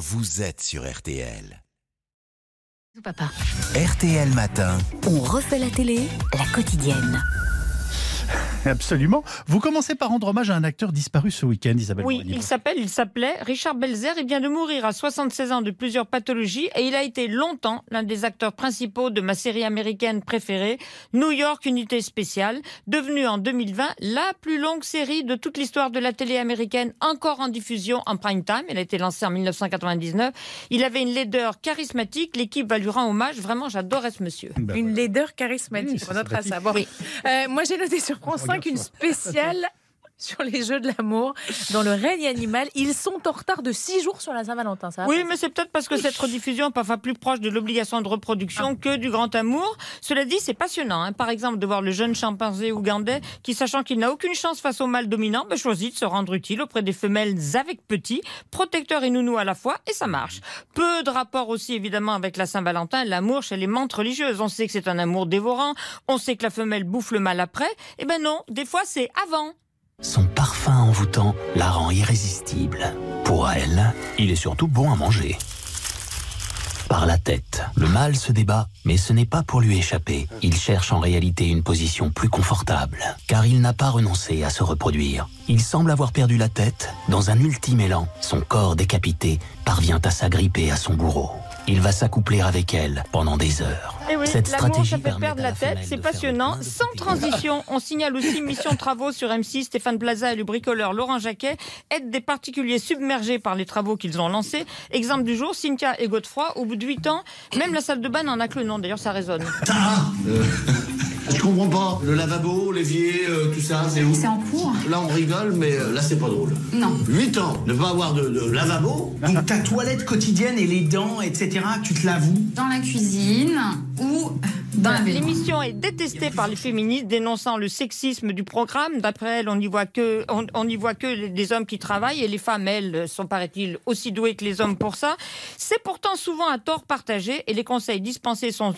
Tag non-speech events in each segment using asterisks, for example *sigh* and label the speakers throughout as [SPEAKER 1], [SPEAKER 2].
[SPEAKER 1] vous êtes sur RTL.
[SPEAKER 2] Papa.
[SPEAKER 1] RTL Matin.
[SPEAKER 2] On refait la télé, la quotidienne.
[SPEAKER 3] Absolument. Vous commencez par rendre hommage à un acteur disparu ce week-end, Isabelle
[SPEAKER 4] Oui, il s'appelle, il s'appelait Richard Belzer. Il vient de mourir à 76 ans de plusieurs pathologies et il a été longtemps l'un des acteurs principaux de ma série américaine préférée, New York Unité Spéciale, devenue en 2020 la plus longue série de toute l'histoire de la télé américaine, encore en diffusion en prime time. Elle a été lancée en 1999. Il avait une laideur charismatique. L'équipe va lui rendre hommage. Vraiment, j'adorais ce monsieur.
[SPEAKER 3] Ben
[SPEAKER 5] Une
[SPEAKER 3] voilà.
[SPEAKER 5] laideur charismatique.
[SPEAKER 3] Oui,
[SPEAKER 5] on notera ça. Bon. Euh, moi, j'ai noté sur France 5 une spéciale sur les jeux de l'amour dans le règne animal. Ils sont en retard de 6 jours sur la Saint-Valentin. Ça
[SPEAKER 4] Oui, mais c'est peut-être parce que cette rediffusion est parfois plus proche de l'obligation de reproduction que du grand amour. Cela dit, c'est passionnant. hein. Par exemple, de voir le jeune chimpanzé ougandais qui, sachant qu'il n'a aucune chance face au mâle dominant, ben, choisit de se rendre utile auprès des femelles avec petits, protecteurs et nounous à la fois, et ça marche. Peu de rapport aussi, évidemment, avec la Saint-Valentin, l'amour chez les mantes religieuses. On sait que c'est un amour dévorant, on sait que la femelle bouffe le mâle après. Eh ben non, des fois c'est avant.
[SPEAKER 6] Son parfum envoûtant la rend irrésistible. Pour elle, il est surtout bon à manger. Par la tête, le mâle se débat, mais ce n'est pas pour lui échapper. Il cherche en réalité une position plus confortable, car il n'a pas renoncé à se reproduire. Il semble avoir perdu la tête. Dans un ultime élan, son corps décapité parvient à s'agripper à son bourreau. Il va s'accoupler avec elle pendant des heures.
[SPEAKER 4] Eh oui,
[SPEAKER 6] Cette
[SPEAKER 4] l'amour,
[SPEAKER 6] stratégie
[SPEAKER 4] ça fait perdre la
[SPEAKER 6] la
[SPEAKER 4] tête, c'est passionnant. Sans transition, on signale aussi *laughs* Mission Travaux sur M6. Stéphane Plaza et le bricoleur Laurent Jacquet aident des particuliers submergés par les travaux qu'ils ont lancés. Exemple du jour, Cynthia et Godefroy, au bout de 8 ans, même la salle de bain n'en a que le nom, d'ailleurs ça résonne.
[SPEAKER 7] Ah *laughs* euh, Je comprends pas. Le lavabo, l'évier, euh, tout ça, c'est où
[SPEAKER 8] C'est en cours
[SPEAKER 7] Là, on rigole, mais euh, là, c'est pas drôle.
[SPEAKER 8] Non.
[SPEAKER 7] 8 ans, ne pas avoir de, de lavabo
[SPEAKER 9] Donc ta toilette quotidienne et les dents, etc., tu te l'avoues
[SPEAKER 8] Dans la cuisine ou.
[SPEAKER 4] L'émission est détestée par les féministes, dénonçant le sexisme du programme. D'après elles, on n'y voit que, on, on n'y voit que les- des hommes qui travaillent et les femmes, elles, sont, paraît-il, aussi douées que les hommes pour ça. C'est pourtant souvent un tort partagé et les conseils dispensés sont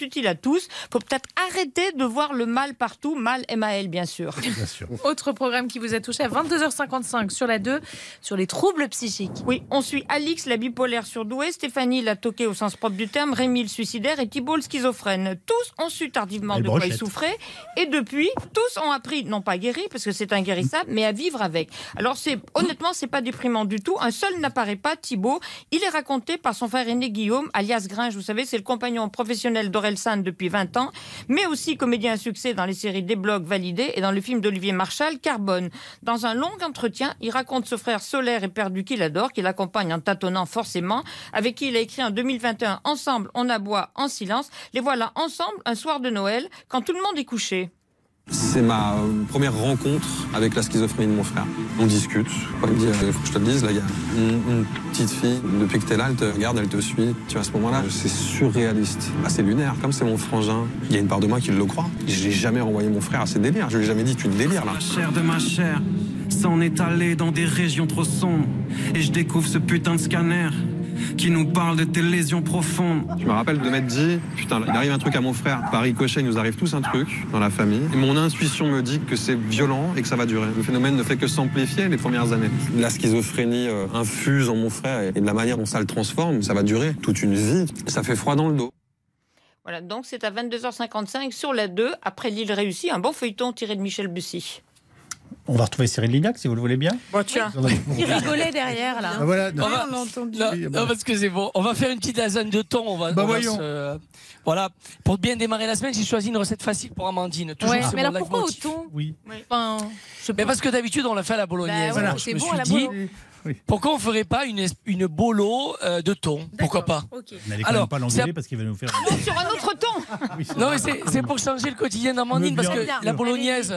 [SPEAKER 4] utiles à tous. Faut peut-être arrêter de voir le mal partout, mal M-A-L, bien sûr.
[SPEAKER 3] Bien sûr.
[SPEAKER 5] Autre programme qui vous a touché à 22h55 sur la 2 sur les troubles psychiques.
[SPEAKER 4] Oui, on suit Alix, la bipolaire surdouée, Stéphanie, la toquée au sens propre du terme, Rémi, le suicidaire et Thibault, le schizophrène. Tous ont su tardivement de quoi ils souffraient et depuis, tous ont appris, non pas guéri parce que c'est inguérissable, mais à vivre avec. Alors c'est honnêtement, c'est pas déprimant du tout. Un seul n'apparaît pas, Thibault. Il est raconté par son frère aîné Guillaume, alias Gringe, vous savez, c'est le compagnon professionnel d'Orelsan depuis 20 ans, mais aussi comédien à succès dans les séries Des blogs validés et dans le film d'Olivier Marchal, Carbone. Dans un long entretien, il raconte ce frère solaire et perdu qu'il adore, qu'il accompagne en tâtonnant forcément, avec qui il a écrit en 2021 Ensemble, on aboie en silence. Les voilà ensemble un soir de Noël, quand tout le monde est couché.
[SPEAKER 10] C'est ma euh, première rencontre avec la schizophrénie de mon frère. On discute. Il me dit, il faut que je te le dise, là, il y a une, une petite fille, depuis que t'es là, elle te regarde, elle te suit. Tu vois, à ce moment-là, c'est surréaliste. Bah, c'est lunaire. Comme c'est mon frangin, il y a une part de moi qui le croit. J'ai jamais renvoyé mon frère à ses délires. Je lui ai jamais dit, tu délires, là.
[SPEAKER 11] La chair de ma chair s'en est allée dans des régions trop sombres. Et je découvre ce putain de scanner qui nous parle de tes lésions profondes.
[SPEAKER 10] Je me rappelle de m'être dit, putain, il arrive un truc à mon frère. Par ricochet, il nous arrive tous un truc dans la famille. Et mon intuition me dit que c'est violent et que ça va durer. Le phénomène ne fait que s'amplifier les premières années. La schizophrénie euh, infuse en mon frère et de la manière dont ça le transforme, ça va durer toute une vie. Ça fait froid dans le dos.
[SPEAKER 4] Voilà, donc c'est à 22h55 sur la 2, après l'île réussie, un bon feuilleton tiré de Michel Bussy.
[SPEAKER 3] On va retrouver Cyril Lignac, si vous le voulez bien.
[SPEAKER 4] Bon, tiens.
[SPEAKER 5] Il rigolait derrière là.
[SPEAKER 3] Ah, voilà.
[SPEAKER 12] On va-
[SPEAKER 5] On entendu.
[SPEAKER 12] Non,
[SPEAKER 3] bah.
[SPEAKER 12] non, parce que c'est bon. On va faire une petite lasagne de thon. On va,
[SPEAKER 3] Bah
[SPEAKER 12] on va Voilà. Pour bien démarrer la semaine, j'ai choisi une recette facile pour Amandine. Toujours,
[SPEAKER 5] Ouais, mais alors pourquoi au thon
[SPEAKER 3] Oui.
[SPEAKER 5] Enfin, je sais
[SPEAKER 12] Mais parce que d'habitude, on l'a fait à la bolognaise.
[SPEAKER 5] Bah
[SPEAKER 12] Alors, je me
[SPEAKER 5] bon,
[SPEAKER 12] suis dit,
[SPEAKER 5] bolo.
[SPEAKER 12] pourquoi on ferait pas une, une bolo euh, de thon? Pourquoi pas?
[SPEAKER 5] Ok.
[SPEAKER 3] Vous n'allez quand même pas
[SPEAKER 12] c'est
[SPEAKER 3] l'engueuler parce qu'il va nous faire.
[SPEAKER 4] Donc, sur un autre ton
[SPEAKER 3] Oui, c'est
[SPEAKER 12] Non, mais c'est- c'est pour changer le quotidien d'Amandine parce que la bolognaise,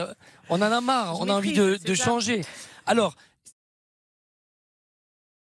[SPEAKER 12] on en a marre, on a envie de, de changer. Alors,